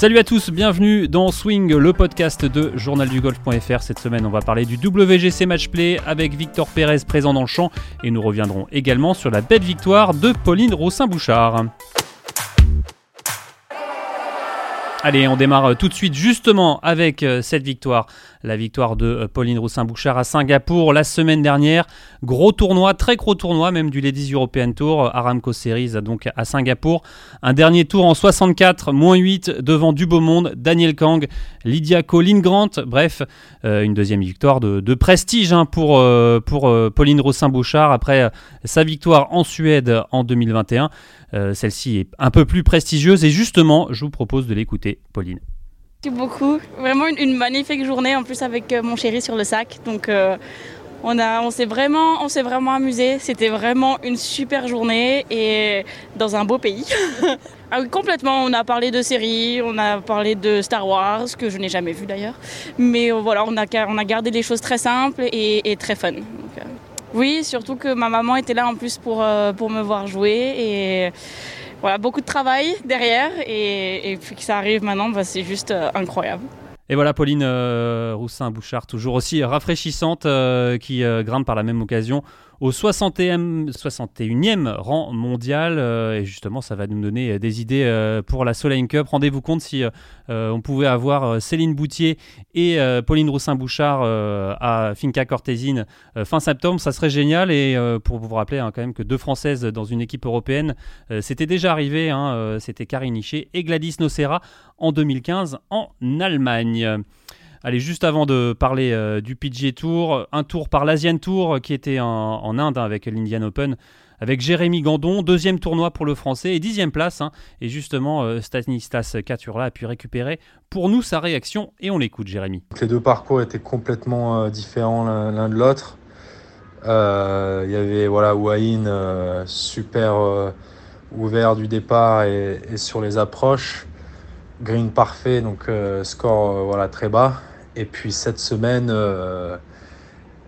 Salut à tous, bienvenue dans Swing, le podcast de journaldugolf.fr. Cette semaine, on va parler du WGC Matchplay avec Victor Pérez présent dans le champ et nous reviendrons également sur la belle victoire de Pauline Rossin-Bouchard. Allez, on démarre tout de suite justement avec euh, cette victoire la victoire de euh, Pauline Roussin-Bouchard à Singapour la semaine dernière. Gros tournoi, très gros tournoi même du Ladies European Tour, euh, Aramco Series donc à Singapour. Un dernier tour en 64, moins 8 devant du beau monde, Daniel Kang, Lydia Colin Grant, bref, euh, une deuxième victoire de, prestige hein, pour, pour Pauline Roussin-Bouchard après sa victoire en Suède en 2021. Celle-ci est un peu plus prestigieuse et justement, je vous propose de l'écouter, Pauline. Merci beaucoup. Vraiment une, magnifique journée en plus avec euh, mon chéri sur le sac. Donc euh, on, on s'est vraiment, on vraiment amusé. C'était vraiment une super journée et dans un beau pays. ah complètement. On a parlé de séries, on a parlé de Star Wars que je n'ai jamais vu d'ailleurs. Mais euh, voilà, on a, on a gardé les choses très simples et, très fun. oui, surtout que ma maman était là en plus pour, pour me voir jouer et voilà, beaucoup de travail derrière et, puis que ça arrive maintenant, bah, c'est juste euh, incroyable. Et voilà Pauline euh, Roussin-Bouchard, toujours aussi rafraîchissante, euh, qui grimpe par la même occasion au 61e, 61e rang mondial. Euh, et justement, ça va nous donner euh, des idées euh, pour la Solheim Cup. Rendez-vous compte si on pouvait avoir Céline Boutier et Pauline Roussin-Bouchard à Finca Cortésine fin septembre, ça serait génial. Et pour vous rappeler hein, quand même que deux Françaises dans une équipe européenne, c'était déjà arrivé. Hein, c'était Karine Hichet et Gladys Nocera en 2015 en Allemagne. Allez, juste avant de parler euh, du PGA Tour, un tour par l'Asian Tour qui était en, Inde hein, avec l'Indian Open avec Jérémy Gandon, deuxième tournoi pour le français et dixième place. Hein. et justement, euh, Stanislas Caturla a pu récupérer pour nous sa réaction et on l'écoute, Jérémy. Les deux parcours étaient complètement euh, différents l'un de l'autre. Il y avait voilà, Wayne super ouvert du départ et, et, sur les approches. Green parfait, donc score voilà, très bas. Et puis cette semaine, euh,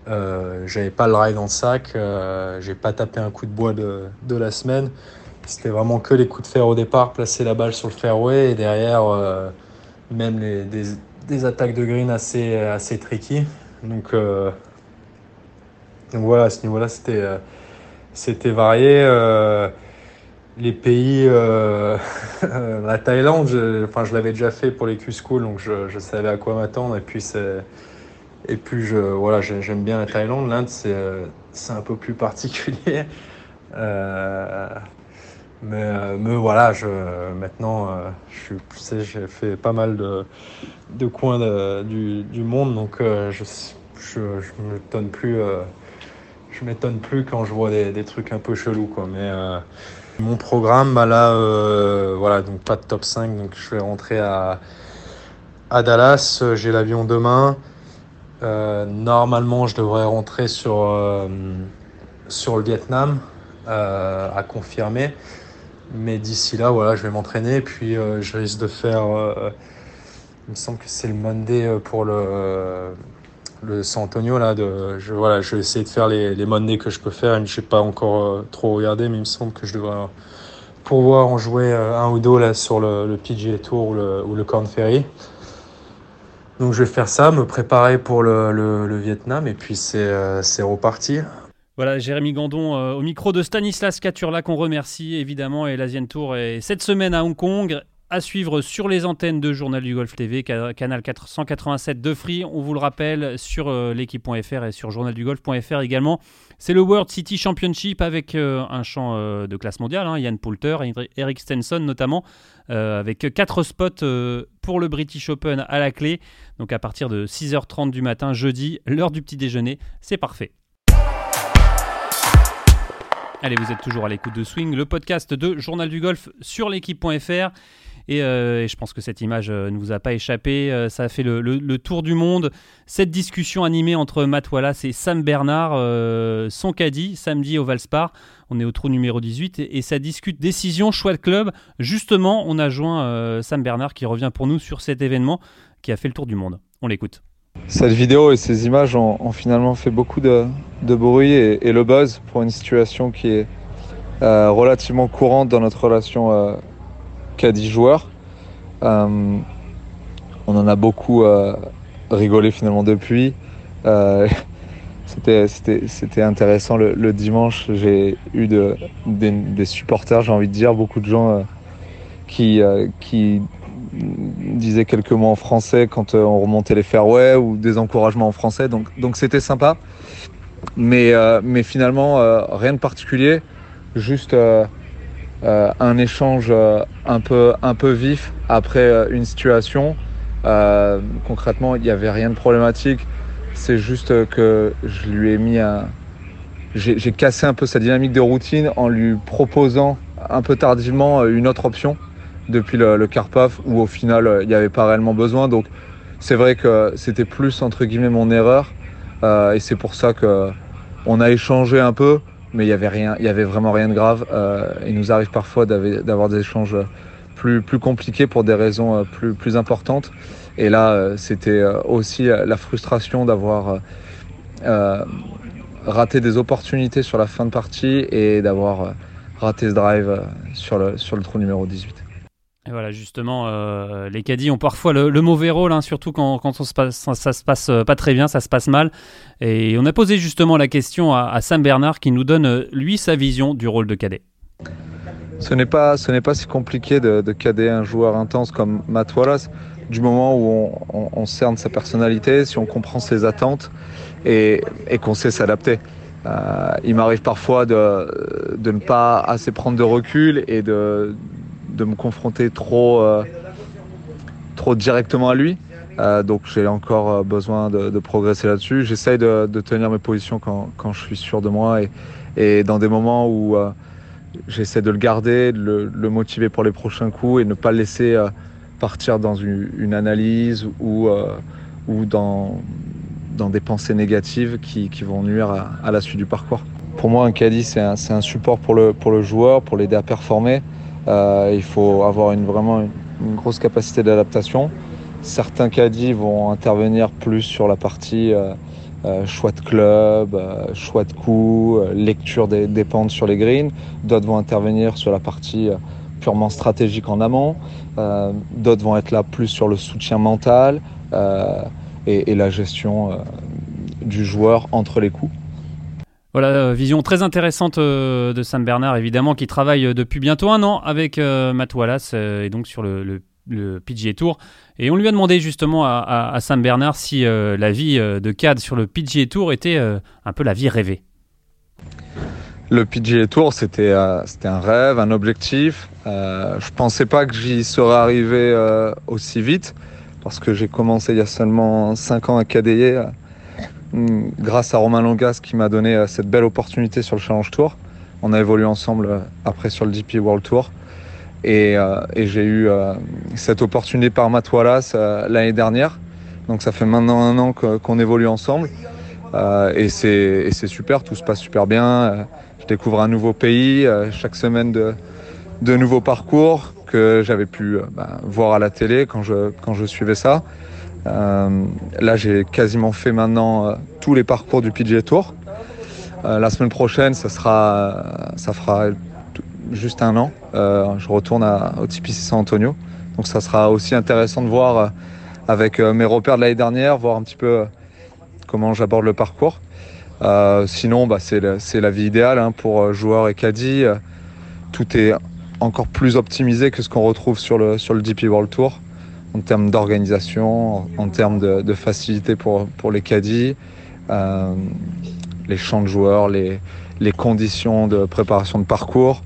euh, j'avais pas le rail dans le sac, euh, j'ai pas tapé un coup de bois de, de la semaine. C'était vraiment que les coups de fer au départ, placer la balle sur le fairway et derrière euh, même des, des, attaques de green assez, assez tricky. Donc, donc voilà, à ce niveau-là, c'était varié les pays, euh, la Thaïlande, je, enfin, je l'avais déjà fait pour les Q-School, donc je, savais à quoi m'attendre. Et puis, et puis je, voilà, j'aime bien la Thaïlande. L'Inde, c'est, un peu plus particulier. Euh, mais, voilà, je, maintenant, euh, j'ai fait pas mal de, de coins du, du, monde, donc je, je m'étonne plus. plus quand je vois des, des, trucs un peu chelous, quoi. Mais mon programme, bah là, euh, voilà, donc pas de top 5, donc je vais rentrer à, Dallas. J'ai l'avion demain. Euh, normalement, je devrais rentrer sur, euh, sur le Vietnam à confirmer. Mais d'ici là, voilà, je vais m'entraîner. Puis je risque de faire. il me semble que c'est le Monday pour le le San Antonio là je voilà je vais essayer de faire les, les que je peux faire je sais pas encore euh, trop regardé mais il me semble que je devrais pouvoir en jouer euh, un ou deux là sur le, le PGA Tour ou le, Corn Ferry. Donc je vais faire ça me préparer pour le, Vietnam et puis c'est euh, reparti. Voilà, Jérémy Gandon au micro de Stanislas Caturla qu'on remercie évidemment et l'Asian Tour est cette semaine à Hong Kong à suivre sur les antennes de Journal du Golf TV, canal 487 de Free. On vous le rappelle sur euh, l'équipe.fr et sur journaldugolf.fr également. C'est le World City Championship avec euh, un champ euh, de classe mondiale, hein, Yann Poulter, Eric Stenson notamment, avec 4 spots pour le British Open à la clé. Donc à partir de 6h30 du matin, jeudi, l'heure du petit déjeuner, c'est parfait. Allez, vous êtes toujours à l'écoute de Swing, le podcast de Journal du Golf sur l'équipe.fr. Euh, et, je pense que cette image euh, ne vous a pas échappé. Euh, ça a fait le, tour du monde. Cette discussion animée entre Matt Wallace et Sam Bernard, son caddie, samedi au Valspar. On est au trou numéro 18 et, ça discute décision, choix de club. Justement, on a joint Sam Bernard qui revient pour nous sur cet événement qui a fait le tour du monde. On l'écoute. Cette vidéo et ces images ont, finalement fait beaucoup de, bruit et, le buzz pour une situation qui est relativement courante dans notre relation qu'a dit joueur. on en a beaucoup rigolé finalement depuis. C'était intéressant le, dimanche. J'ai eu de, des, supporters, j'ai envie de dire, beaucoup de gens qui, disaient quelques mots en français quand on remontait les fairways ou des encouragements en français. Donc c'était sympa. Mais, mais finalement, rien de particulier. Juste euh, un échange euh, un peu, un peu vif après euh, une situation. concrètement, il n'y avait rien de problématique. C'est juste que je lui ai mis un. J'ai cassé un peu sa dynamique de routine en lui proposant un peu tardivement une autre option depuis le, le Karpov où au final il n'y avait pas réellement besoin. Donc c'est vrai que c'était plus entre guillemets mon erreur et c'est pour ça que on a échangé un peu mais il y avait rien, il y avait vraiment rien de grave. Euh, il nous arrive parfois d'avoir des échanges plus, plus compliqués pour des raisons euh, plus, plus importantes. Et là, euh, c'était aussi la frustration d'avoir raté des opportunités sur la fin de partie et d'avoir raté ce drive sur le, sur le trou numéro 18. Et voilà, justement, euh, les caddies ont parfois le, mauvais rôle, hein, surtout quand, quand on se passe, ça, se passe euh, pas très bien, ça se passe mal. Et on a posé justement la question à, Sam Bernard qui nous donne, euh, lui, sa vision du rôle de cadet. Ce n'est pas, ce n'est pas si compliqué de, de cadet un joueur intense comme Matt Wallace, du moment où on, cerne sa personnalité, si on comprend ses attentes et, qu'on sait s'adapter. il m'arrive parfois de, ne pas assez prendre de recul et de, de me confronter trop, euh, trop directement à lui. Euh, donc j'ai encore euh, besoin de, progresser là-dessus. J'essaye de, tenir mes positions quand, quand, je suis sûr de moi et, et dans des moments où j'essaie de le garder, de le, motiver pour les prochains coups et ne pas le laisser partir dans une, analyse ou, ou dans, dans des pensées négatives qui, qui vont nuire à, à, la suite du parcours. Pour moi, un caddie, c'est un, un, support pour le, pour le joueur, pour l'aider à performer. Euh, il faut avoir une, vraiment une, grosse capacité d'adaptation. Certains caddies vont intervenir plus sur la partie euh, euh, choix de club, choix de coups, lecture des, des, pentes sur les greens. D'autres vont intervenir sur la partie purement stratégique en amont. D'autres vont être là plus sur le soutien mental et, la gestion du joueur entre les coups. Voilà, euh, vision très intéressante euh, de Sam Bernard, évidemment, qui travaille euh, depuis bientôt un an avec Matt Wallace et donc sur le, le, PGA Tour. Et on lui a demandé justement à, Sam Bernard si la vie de CAD sur le PGA Tour était un peu la vie rêvée. Le PGA Tour, c'était c'était un rêve, un objectif. je pensais pas que j'y serais arrivé aussi vite parce que j'ai commencé il y a seulement 5 ans à Mm, grâce à Romain Longas qui m'a donné euh, cette belle opportunité sur le Challenge Tour. On a évolué ensemble euh, après sur le DP World Tour. Et, euh, j'ai eu cette opportunité par Matt l'année dernière. Donc ça fait maintenant un an qu'on évolue ensemble. et c'est super, tout se passe super bien. je découvre un nouveau pays, chaque semaine de, nouveaux parcours que j'avais pu bah, voir à la télé quand je suivais ça. Euh, là, j'ai quasiment fait maintenant euh, tous les parcours du PGA Tour. Euh, la semaine prochaine, ça, sera, ça fera juste un an. je retourne à, au TPC San Antonio. Donc ça sera aussi intéressant de voir avec mes repères de l'année dernière, voir un petit peu comment j'aborde le parcours. sinon, bah, c'est la vie idéale hein, pour joueurs et caddie. tout est encore plus optimisé que ce qu'on retrouve sur le DP World Tour en termes d'organisation, en termes de, facilité pour, pour les caddies, euh, les champs de joueurs, les, les, conditions de préparation de parcours,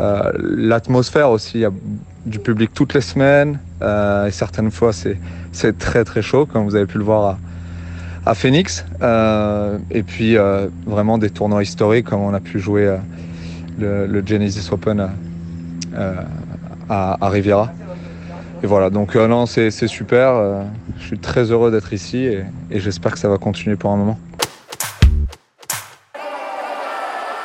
euh, l'atmosphère aussi. Il y a du public toutes les semaines euh, et certaines fois c'est très très chaud comme vous avez pu le voir à, à Phoenix. et puis vraiment des tournois historiques comme on a pu jouer le, Genesis Open à Riviera et voilà, donc euh, non, c'est super. Euh, je suis très heureux d'être ici et, j'espère que ça va continuer pour un moment.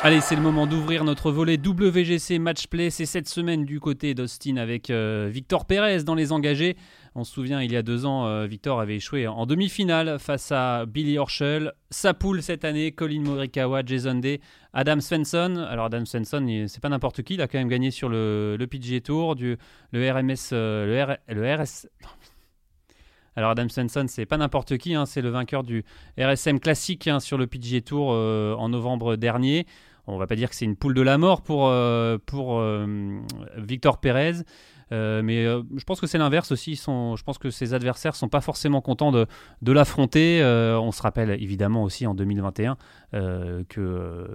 Allez, c'est le moment d'ouvrir notre volet WGC Matchplay. C'est cette semaine du côté d'Austin avec euh, Victor Pérez dans les engagés. On se souvient, il y a deux ans, euh, Victor avait échoué en demi-finale face à Billy Horschel. Sa poule cette année, Colin Morikawa, Jason Day, Adam Svensson. Alors Adam Svensson, c'est pas n'importe qui, il a quand même gagné sur le, le PGA Tour, le RMS, euh, RS... Alors Adam Svensson, c'est pas n'importe qui, hein, c'est le vainqueur du RSM classique hein, sur le PGA Tour en novembre dernier on va pas dire que c'est une poule de la mort pour, euh, euh, Victor Pérez. Euh, mais je pense que c'est l'inverse aussi. Je pense que ses adversaires sont pas forcément contents de, de l'affronter. on se rappelle évidemment aussi en 2021 que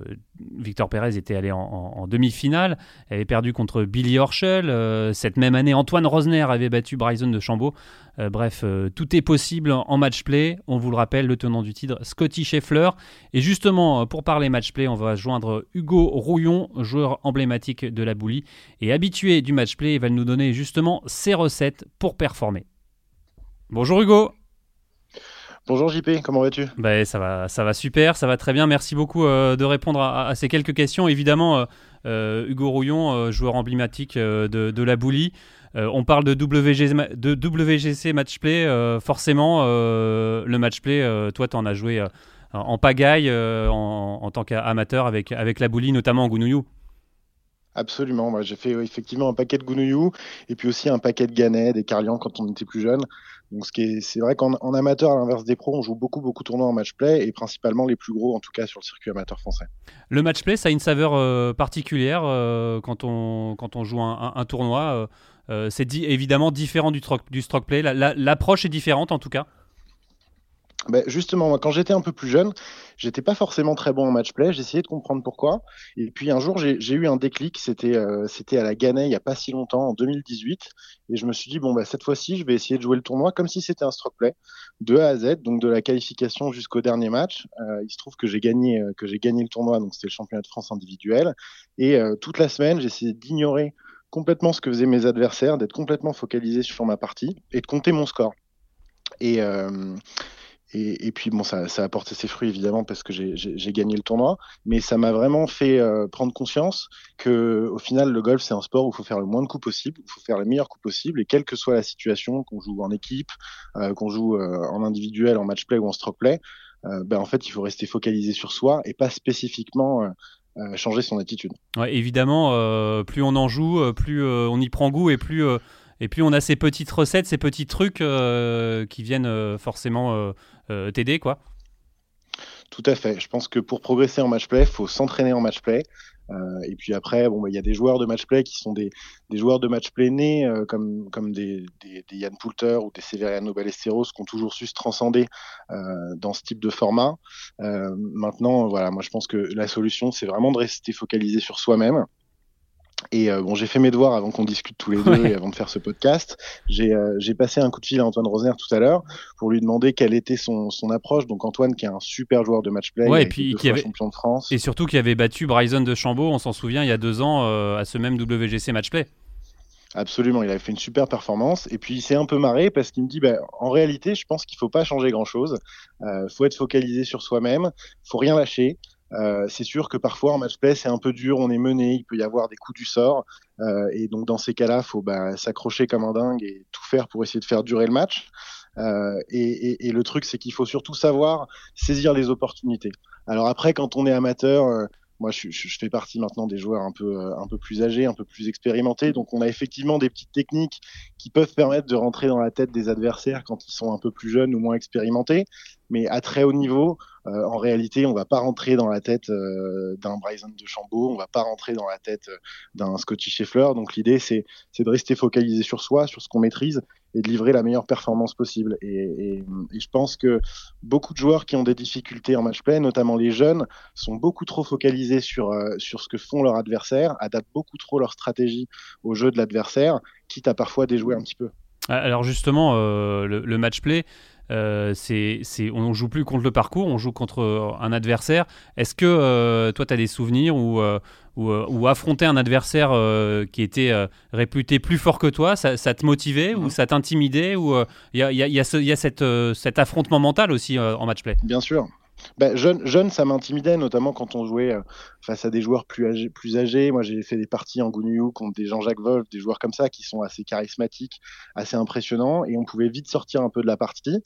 Victor Pérez était allé en, demi-finale, avait perdu contre Billy Horschel. cette même année, Antoine Rosner avait battu Bryson de Chambaud. Euh, bref, euh, tout est possible en match play. On vous le rappelle, le tenant du titre, Scotty Scheffler. Et justement, euh, pour parler match play, on va joindre Hugo Rouillon, joueur emblématique de la boulie et habitué du match play. Il va nous donner justement ses recettes pour performer. Bonjour Hugo. Bonjour JP, comment vas-tu? Ben, ça, va, ça va super, ça va très bien. Merci beaucoup de répondre à, ces quelques questions. Évidemment, Hugo Rouillon, joueur emblématique de, de, la boulie. Euh, on parle de, WGC, de WGC Matchplay, euh, forcément, euh, le Matchplay, toi, tu en as joué en pagaille en, tant qu'amateur avec, avec la boulie, notamment en Gounouillou. Absolument, moi j'ai fait effectivement un paquet de Gounouillou et puis aussi un paquet de Gannet, des Carlian quand on était plus jeune. C'est vrai qu'en amateur, à l'inverse des pros, on joue beaucoup beaucoup de tournois en match play et principalement les plus gros en tout cas sur le circuit amateur français. Le match play, ça a une saveur particulière quand, on, quand on joue un tournoi. Euh, c'est évidemment différent du, du stroke play. L'approche est différente en tout cas. Ben justement, quand j'étais un peu plus jeune, j'étais pas forcément très bon en match play. J'essayais de comprendre pourquoi. Et puis un jour, j'ai eu un déclic. C'était euh, à la Gannet il y a pas si longtemps, en 2018. Et je me suis dit bon bah cette fois-ci, je vais essayer de jouer le tournoi comme si c'était un stroke play, de A à Z, donc de la qualification jusqu'au dernier match. Euh, il se trouve que j'ai gagné j'ai gagné le tournoi, donc c'était le championnat de France individuel. Et toute la semaine, j'essayais d'ignorer complètement ce que faisaient mes adversaires, d'être complètement focalisé sur ma partie et de compter mon score. Et, euh, et, puis bon, ça, a porté ses fruits évidemment parce que j'ai gagné le tournoi, mais ça m'a vraiment fait euh, prendre conscience que au final le golf c'est un sport où il faut faire le moins de coups possible, il faut faire les meilleurs coups possibles et quelle que soit la situation, qu'on joue en équipe, euh, qu'on joue en individuel, en match play ou en stroke play, ben en fait il faut rester focalisé sur soi et pas spécifiquement euh, changer son attitude. Ouais, évidemment, euh, plus on en joue, euh, plus on y prend goût et plus, et plus on a ces petites recettes, ces petits trucs qui viennent forcément t'aider. quoi. Tout à fait. Je pense que pour progresser en match play, il faut s'entraîner en match play. Euh, et puis après, bon, bah, il y a des joueurs de match play qui sont des, joueurs de match play nés, euh, comme, comme des, Yann Poulter ou des Severiano Ballesteros qui ont toujours su se transcender euh, dans ce type de format. maintenant, voilà, moi je pense que la solution, c'est vraiment de rester focalisé sur soi-même. Et euh, bon, j'ai fait mes devoirs avant qu'on discute tous les deux et avant de faire ce podcast. Euh, j'ai passé un coup de fil à Antoine Rosner tout à l'heure pour lui demander quelle était son, son, approche. Donc Antoine, qui est un super joueur de match play, ouais, et puis qui avait champion de France, et surtout qui avait battu Bryson de Chambaud, on s'en souvient, il y a deux ans euh, à ce même WGC match play. Absolument, il avait fait une super performance et puis il s'est un peu marré parce qu'il me dit bah, en réalité, je pense qu'il faut pas changer grand chose. Il faut être focalisé sur soi-même, faut rien lâcher. Euh, c'est sûr que parfois en match play c'est un peu dur, on est mené, il peut y avoir des coups du sort, euh, et donc dans ces cas-là, faut bah, s'accrocher comme un dingue et tout faire pour essayer de faire durer le match. Euh, et, et, le truc, c'est qu'il faut surtout savoir saisir les opportunités. Alors après, quand on est amateur, euh, moi, je, je, fais partie maintenant des joueurs un peu, euh, un peu plus âgés, un peu plus expérimentés. Donc, on a effectivement des petites techniques qui peuvent permettre de rentrer dans la tête des adversaires quand ils sont un peu plus jeunes ou moins expérimentés. Mais à très haut niveau, euh, en réalité, on va pas rentrer dans la tête euh, d'un Bryson de Chambaud, on va pas rentrer dans la tête euh, d'un Scotty Scheffler. Donc l'idée, c'est de rester focalisé sur soi, sur ce qu'on maîtrise et de livrer la meilleure performance possible. Et, je pense que beaucoup de joueurs qui ont des difficultés en match play, notamment les jeunes, sont beaucoup trop focalisés sur, sur ce que font leurs adversaires, adaptent beaucoup trop leur stratégie au jeu de l'adversaire, quitte à parfois déjouer un petit peu. Alors justement, le, le, match play, euh, c'est, on ne joue plus contre le parcours, on joue contre euh, un adversaire. Est-ce que euh, toi, tu as des souvenirs où, ou affronter un adversaire qui était réputé plus fort que toi, ça, te motivait ou ça t'intimidait Ou il y a, y a, y a, cet affrontement mental aussi en match play? Bien sûr. Bah, jeune, ça m'intimidait, notamment quand on jouait face à des joueurs plus âgés. Moi, j'ai fait des parties en Gouniou contre des Jean-Jacques Wolf, des joueurs comme ça qui sont assez charismatiques, assez impressionnants, et on pouvait vite sortir un peu de la partie.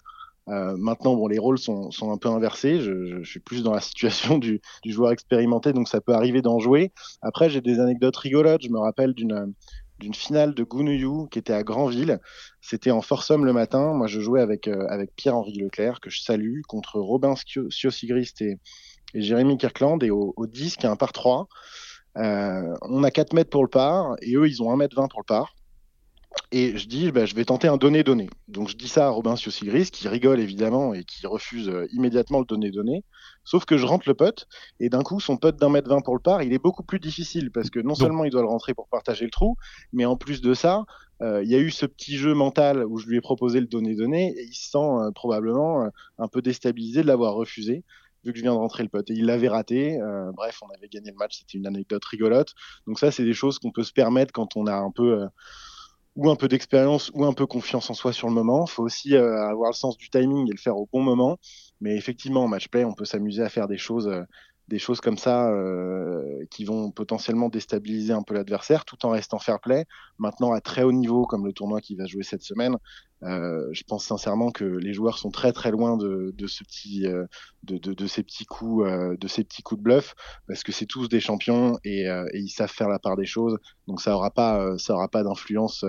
Euh, maintenant, bon, les rôles sont, un peu inversés. Je, je, suis plus dans la situation du, du, joueur expérimenté, donc ça peut arriver d'en jouer. Après, j'ai des anecdotes rigolotes. Je me rappelle d'une d'une finale de Gounouillou qui était à Granville. C'était en Forsum le matin. Moi, je jouais avec, euh, avec Pierre-Henri Leclerc, que je salue, contre Robin Siosigrist et, et Jérémy Kirkland. Et au, au 10, qui est un par 3, euh, on a 4 mètres pour le par, et eux, ils ont 1 mètre 20 pour le par. Et je dis, bah, je vais tenter un donné-donné. Donc je dis ça à Robin Siossigris, qui rigole évidemment et qui refuse euh, immédiatement le donné-donné. Sauf que je rentre le putt, et d'un coup, son putt d'un mètre vingt pour le par, il est beaucoup plus difficile, parce que non seulement il doit le rentrer pour partager le trou, mais en plus de ça, euh, il y a eu ce petit jeu mental où je lui ai proposé le donné-donné, et il se sent euh, probablement un peu déstabilisé de l'avoir refusé vu que je viens de rentrer le putt. Et il l'avait raté. bref, on avait gagné le match. C'était une anecdote rigolote. Donc ça, c'est des choses qu'on peut se permettre quand on a un peu ou un peu d'expérience ou un peu confiance en soi sur le moment. Il faut aussi euh, avoir le sens du timing et le faire au bon moment. Mais effectivement, en match play, on peut s'amuser à faire des choses, euh, des choses comme ça euh, qui vont potentiellement déstabiliser un peu l'adversaire tout en restant fair play. Maintenant, à très haut niveau, comme le tournoi qui va jouer cette semaine, euh, je pense sincèrement que les joueurs sont très très loin de, ce euh, de, ces petits coups, de bluff, parce que c'est tous des champions et, ils savent faire la part des choses. Donc ça aura pas, ça pas d'influence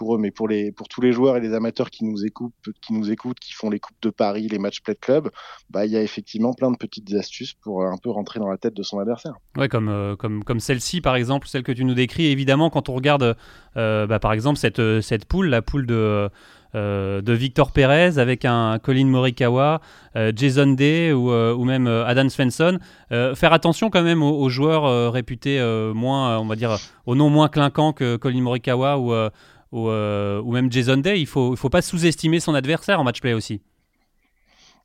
pour eux, mais pour tous les joueurs et les amateurs qui nous écoutent, qui font les coupes de Paris, les matchs play club, bah il y a effectivement plein de petites astuces pour un peu rentrer dans la tête de son adversaire. Ouais, comme comme celle-ci par exemple, celle que tu nous décris. Évidemment, quand on regarde, bah, par exemple cette poule, la poule de euh, Victor Perez avec un Colin Morikawa, euh, Jason Day ou, euh, même Adam Svensson. faire attention quand même aux, joueurs réputés moins, on va dire, au nom moins clinquant que Colin Morikawa ou, ou, ou même Jason Day. Il ne faut, il faut pas sous-estimer son adversaire en match play aussi.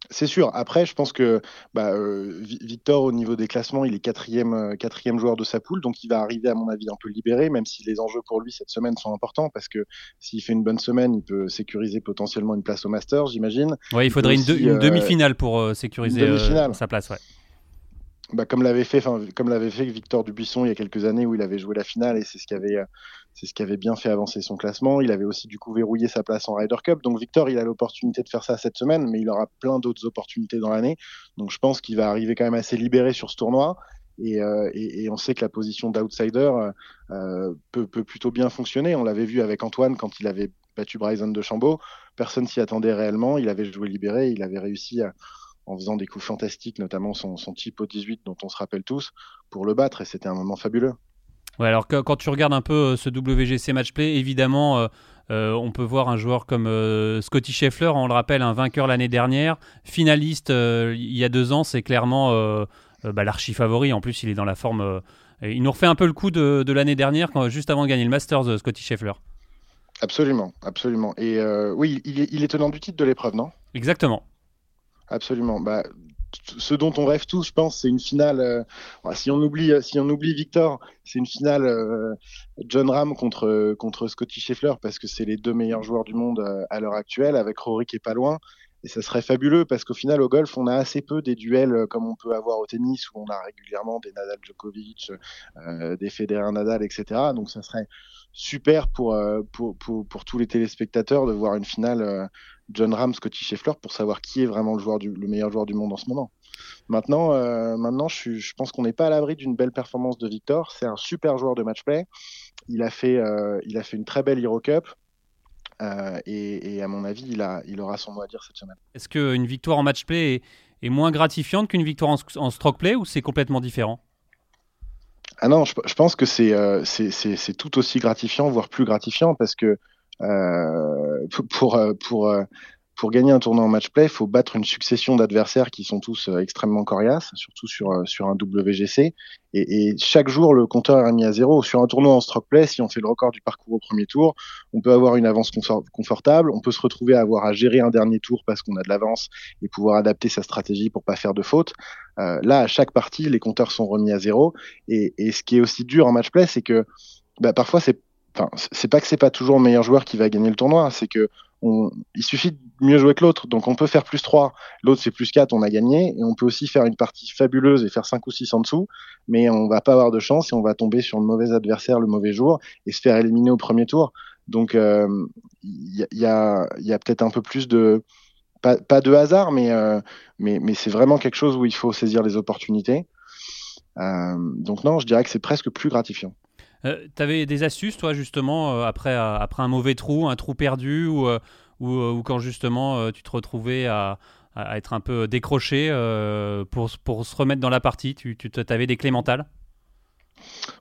C'est sûr. Après, je pense que bah, euh, Victor, au niveau des classements, il est quatrième, euh, quatrième joueur de sa poule, donc il va arriver, à mon avis, un peu libéré, même si les enjeux pour lui cette semaine sont importants, parce que s'il fait une bonne semaine, il peut sécuriser potentiellement une place au Masters, j'imagine. Ouais, il faudrait une, une euh, demi-finale pour sécuriser sa place. Ouais bah, comme l'avait fait, Victor Dubuisson il y a quelques années où il avait joué la finale et c'est ce qui avait, c'est ce qui avait bien fait avancer son classement. Il avait aussi du coup verrouillé sa place en Ryder Cup. Donc Victor, il a l'opportunité de faire ça cette semaine, mais il aura plein d'autres opportunités dans l'année. Donc je pense qu'il va arriver quand même assez libéré sur ce tournoi. Et, euh, on sait que la position d'outsider euh, peut, peut, plutôt bien fonctionner. On l'avait vu avec Antoine quand il avait battu Bryson de Chambaud. Personne s'y attendait réellement. Il avait joué libéré. Il avait réussi à en faisant des coups fantastiques, notamment son, son type au 18 dont on se rappelle tous, pour le battre, et c'était un moment fabuleux. Ouais, alors que, quand tu regardes un peu euh, ce WGC Matchplay, évidemment, euh, euh, on peut voir un joueur comme Scotty Scheffler, on le rappelle, un vainqueur l'année dernière, finaliste il y a deux ans, c'est clairement bah, l'archi-favori. En plus, il est dans la forme. il nous refait un peu le coup de, de l'année dernière, quand, juste avant de gagner le Masters, Scotty Scheffler. Absolument, absolument. Et oui, il est, il est tenant du titre de l'épreuve, non? Exactement. Absolument. Bah, ce dont on rêve tous, je pense, c'est une finale. Euh, si on oublie, euh, si on oublie Victor, c'est une finale euh, John Ram contre contre Scotty Scheffler parce que c'est les deux meilleurs joueurs du monde à l'heure actuelle, avec Rory qui est pas loin. Et ça serait fabuleux parce qu'au final, au golf, on a assez peu des duels comme on peut avoir au tennis où on a régulièrement des Nadal Djokovic, des Federer Nadal, etc. Donc ça serait super pour, pour, pour, pour, tous les téléspectateurs de voir une finale John Ram, Scotty Scheffler pour savoir qui est vraiment le, joueur du, le meilleur joueur du monde en ce moment. Maintenant, euh, maintenant je, pense qu'on n'est pas à l'abri d'une belle performance de Victor. C'est un super joueur de match play. Il a fait, euh, il a fait une très belle Hero Cup. Euh, et, et, à mon avis, il, a, il aura son mot à dire cette semaine. Est-ce qu'une victoire en match play est, est moins gratifiante qu'une victoire en, en, stroke play ou c'est complètement différent? Ah non, je, je pense que c'est euh, tout aussi gratifiant, voire plus gratifiant, parce que euh, pour, pour, pour gagner un tournoi en match play, il faut battre une succession d'adversaires qui sont tous extrêmement coriaces, surtout sur, sur un WGC. Et, chaque jour, le compteur est mis à zéro. Sur un tournoi en stroke play, si on fait le record du parcours au premier tour, on peut avoir une avance confortable. On peut se retrouver à avoir à gérer un dernier tour parce qu'on a de l'avance et pouvoir adapter sa stratégie pour pas faire de faute. Euh, là, à chaque partie, les compteurs sont remis à zéro. Et, ce qui est aussi dur en match play, c'est que bah, parfois c'est enfin, c'est pas que c'est pas toujours le meilleur joueur qui va gagner le tournoi, c'est que il suffit de mieux jouer que l'autre. Donc on peut faire plus 3, l'autre c'est plus 4, on a gagné. Et on peut aussi faire une partie fabuleuse et faire 5 ou 6 en dessous, mais on va pas avoir de chance et on va tomber sur le mauvais adversaire le mauvais jour et se faire éliminer au premier tour. Donc euh, il y a, peut-être un peu plus de... Pas, de hasard, mais, euh, mais c'est vraiment quelque chose où il faut saisir les opportunités. Euh, donc non, je dirais que c'est presque plus gratifiant. Euh, tu avais des astuces, toi, justement, euh, après, après un mauvais trou, un trou perdu, ou, ou, quand justement tu te retrouvais à, à, être un peu décroché pour, pour, se remettre dans la partie Tu, tu avais des clés mentales?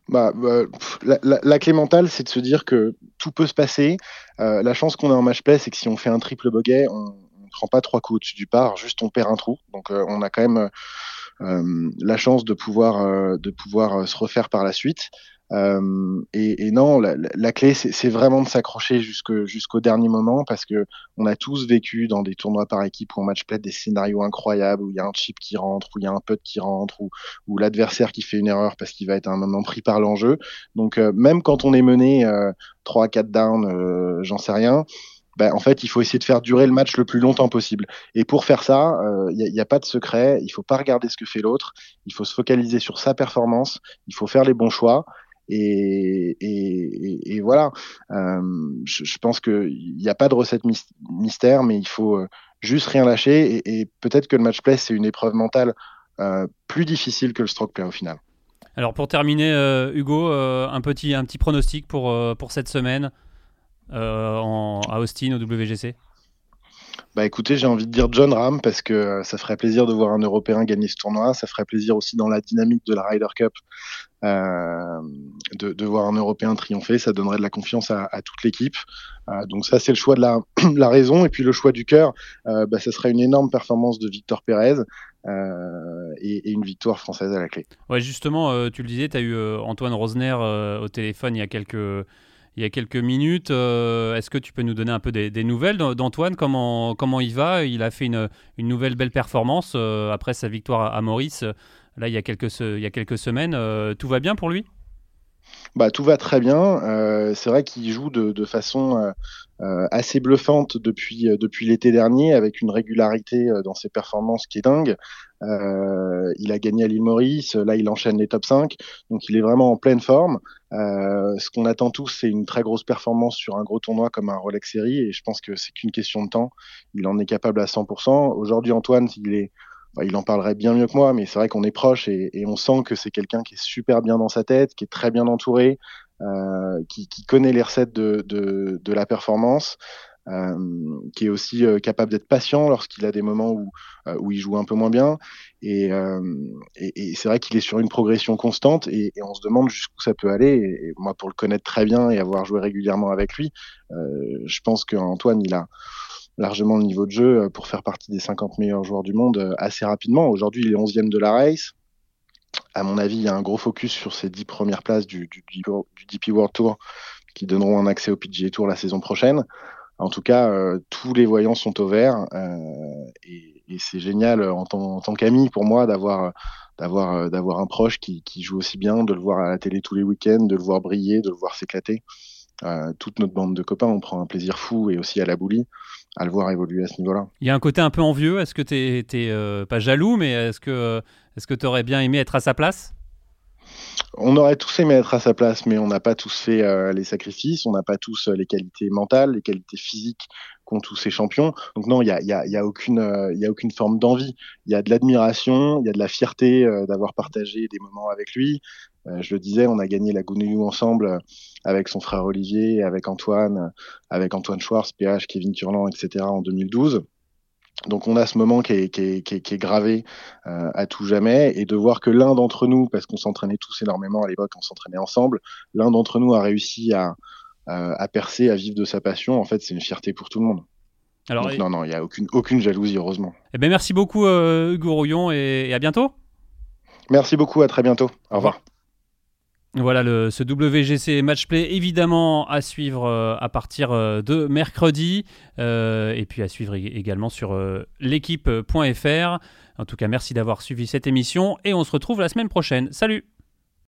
Bah, bah la, la, clé mentale, c'est de se dire que tout peut se passer. la chance qu'on a en match play, c'est que si on fait un triple bogey, on ne prend pas trois coups au-dessus du par, juste on perd un trou. Donc on a quand même euh, la chance de pouvoir, euh, de pouvoir euh, se refaire par la suite. Et, et, non, la, la clé, c'est vraiment de s'accrocher jusqu'au dernier moment parce que on a tous vécu dans des tournois par équipe ou en match play des scénarios incroyables où il y a un chip qui rentre, où il y a un putt qui rentre, ou, ou l'adversaire qui fait une erreur parce qu'il va être à un moment pris par l'enjeu. Donc même quand on est mené euh, 3 4 down, j'en sais rien, ben, en fait, il faut essayer de faire durer le match le plus longtemps possible. Et pour faire ça, il euh, n'y a, a, pas de secret. Il faut pas regarder ce que fait l'autre. Il faut se focaliser sur sa performance. Il faut faire les bons choix. Et, voilà. Euh, je, pense qu'il n'y a pas de recette mystère, mais il faut euh, juste rien lâcher. Et, peut-être que le match play, c'est une épreuve mentale euh, plus difficile que le stroke play au final. Alors pour terminer, Hugo, un, petit, un petit pronostic pour, pour cette semaine à Austin au WGC bah écoutez, j'ai envie de dire John Ram parce que euh, ça ferait plaisir de voir un Européen gagner ce tournoi. Ça ferait plaisir aussi dans la dynamique de la Ryder Cup euh, de, voir un Européen triompher. Ça donnerait de la confiance à, toute l'équipe. Euh, donc ça, c'est le choix de la, raison. Et puis le choix du cœur, bah, ça serait une énorme performance de Victor Pérez et, et, une victoire française à la clé. Ouais, justement, tu le disais, tu as eu Antoine Rosner au téléphone il y a quelques il y a quelques minutes. Euh, est-ce que tu peux nous donner un peu des, nouvelles d'Antoine? Comment, comment il va? Il a fait une, une nouvelle belle performance euh, après sa victoire à, Maurice, là, il y a quelques, il y a quelques semaines. Euh, tout va bien pour lui? Bah, tout va très bien. c'est vrai qu'il joue de, façon assez bluffante depuis, depuis l'été dernier, avec une régularité dans ses performances qui est dingue. Euh, il a gagné à l'île Maurice, là il enchaîne les top 5, donc il est vraiment en pleine forme. Euh, ce qu'on attend tous, c'est une très grosse performance sur un gros tournoi comme un Rolex Series, et je pense que c'est qu'une question de temps. Il en est capable à 100%. Aujourd'hui, Antoine, il est bah, il en parlerait bien mieux que moi, mais c'est vrai qu'on est proche et, on sent que c'est quelqu'un qui est super bien dans sa tête, qui est très bien entouré, euh, qui, qui, connaît les recettes de, de, de la performance. Euh, qui est aussi euh, capable d'être patient lorsqu'il a des moments où, euh, où il joue un peu moins bien. Et, et, et c'est vrai qu'il est sur une progression constante et, et on se demande jusqu'où ça peut aller. Et, moi, pour le connaître très bien et avoir joué régulièrement avec lui, je pense qu'Antoine, il a largement le niveau de jeu pour faire partie des 50 meilleurs joueurs du monde assez rapidement. Aujourd'hui, il est 11e de la race. À mon avis, il y a un gros focus sur ces 10 premières places du, DP World Tour qui donneront un accès au PGA Tour la saison prochaine. En tout cas, euh, tous les voyants sont au vert euh, et, c'est génial euh, en, tant, qu'ami pour moi d'avoir d'avoir d'avoir un proche qui, joue aussi bien, de le voir à la télé tous les week-ends, de le voir briller, de le voir s'éclater. Euh, toute notre bande de copains, on prend un plaisir fou et aussi à la boulie à le voir évoluer à ce niveau-là. Il y a un côté un peu envieux. Est-ce que tu es, euh, pas jaloux, mais est-ce que que tu aurais bien aimé être à sa place? On aurait tous aimé être à sa place, mais on n'a pas tous fait euh, les sacrifices, on n'a pas tous euh, les qualités mentales, les qualités physiques qu'ont tous ces champions. Donc non, il y a, y, a, y a, aucune, euh, y a aucune forme d'envie. Il y a de l'admiration, il y a de la fierté d'avoir partagé des moments avec lui. je le disais, on a gagné la Gounayou ensemble avec son frère Olivier, avec Antoine, avec Antoine Schwartz, PH, Kevin Turland, etc. en 2012. Donc on a ce moment qui est, qui est, qui est, qui est gravé euh, à tout jamais et de voir que l'un d'entre nous, parce qu'on s'entraînait tous énormément à l'époque, on s'entraînait ensemble, l'un d'entre nous a réussi à, euh, à percer, à vivre de sa passion, en fait c'est une fierté pour tout le monde. Alors, Donc, non, non, il n'y a aucune, aucune jalousie, heureusement. Eh ben, merci beaucoup euh, Hugo Rouillon et, et, à bientôt. Merci beaucoup, à très bientôt. Au revoir. Voilà le, ce WGC Matchplay évidemment à suivre euh, à partir euh, de mercredi euh, et puis à suivre également sur l'équipe.fr. En tout cas, merci d'avoir suivi cette émission et on se retrouve la semaine prochaine. Salut